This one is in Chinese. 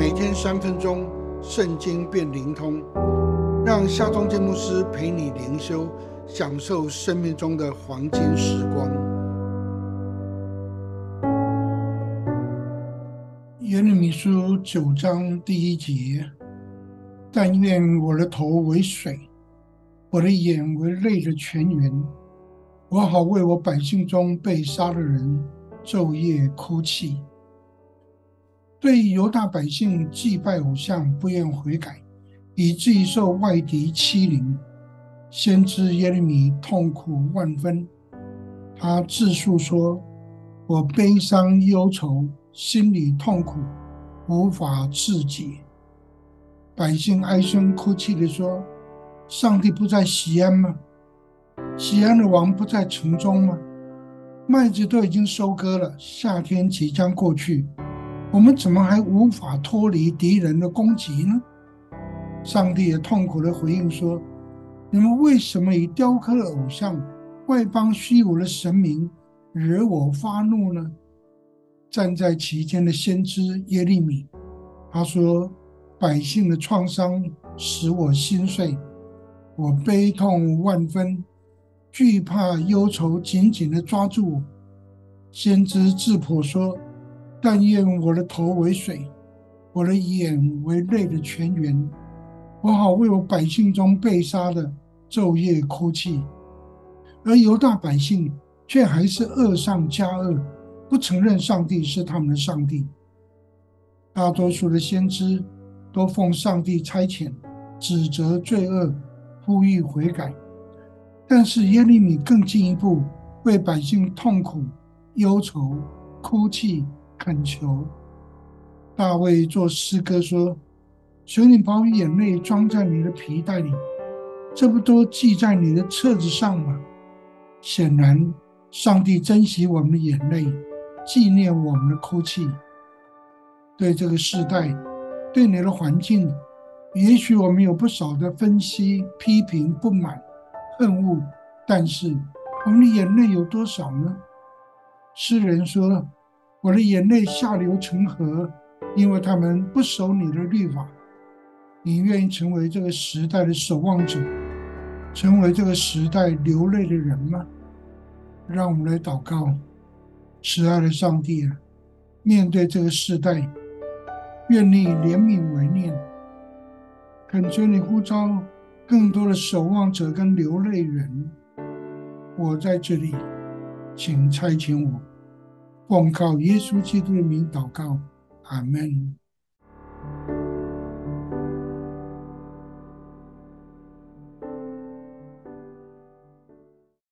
每天三分钟，圣经变灵通，让夏忠建牧师陪你灵修，享受生命中的黄金时光。耶利米书九章第一节：但愿我的头为水，我的眼为泪的泉源，我好为我百姓中被杀的人昼夜哭泣。对犹大百姓祭拜偶像不愿悔改，以至于受外敌欺凌，先知耶利米痛苦万分。他自述说：“我悲伤忧愁，心里痛苦，无法自己。”百姓哀声哭泣地说：“上帝不在西安吗？西安的王不在城中吗？麦子都已经收割了，夏天即将过去。”我们怎么还无法脱离敌人的攻击呢？上帝也痛苦的回应说：“你们为什么以雕刻偶像、外邦虚无的神明惹我发怒呢？”站在其间的先知耶利米，他说：“百姓的创伤使我心碎，我悲痛万分，惧怕忧愁紧紧地抓住我。”先知智婆说。但愿我的头为水，我的眼为泪的泉源，我好为我百姓中被杀的昼夜哭泣。而犹大百姓却还是恶上加恶，不承认上帝是他们的上帝。大多数的先知都奉上帝差遣，指责罪恶，呼吁悔改。但是耶利米更进一步，为百姓痛苦、忧愁、哭泣。恳求大卫做诗歌说：“求你把我眼泪装在你的皮带里，这不都记在你的册子上吗？”显然，上帝珍惜我们的眼泪，纪念我们的哭泣。对这个时代，对你的环境，也许我们有不少的分析、批评、不满、恨恶，但是我们的眼泪有多少呢？诗人说。我的眼泪下流成河，因为他们不守你的律法。你愿意成为这个时代的守望者，成为这个时代流泪的人吗？让我们来祷告，慈爱的上帝啊，面对这个时代，愿你以怜悯为念，恳求你呼召更多的守望者跟流泪人。我在这里，请差遣我。奉靠耶稣基督的名祷告，阿门。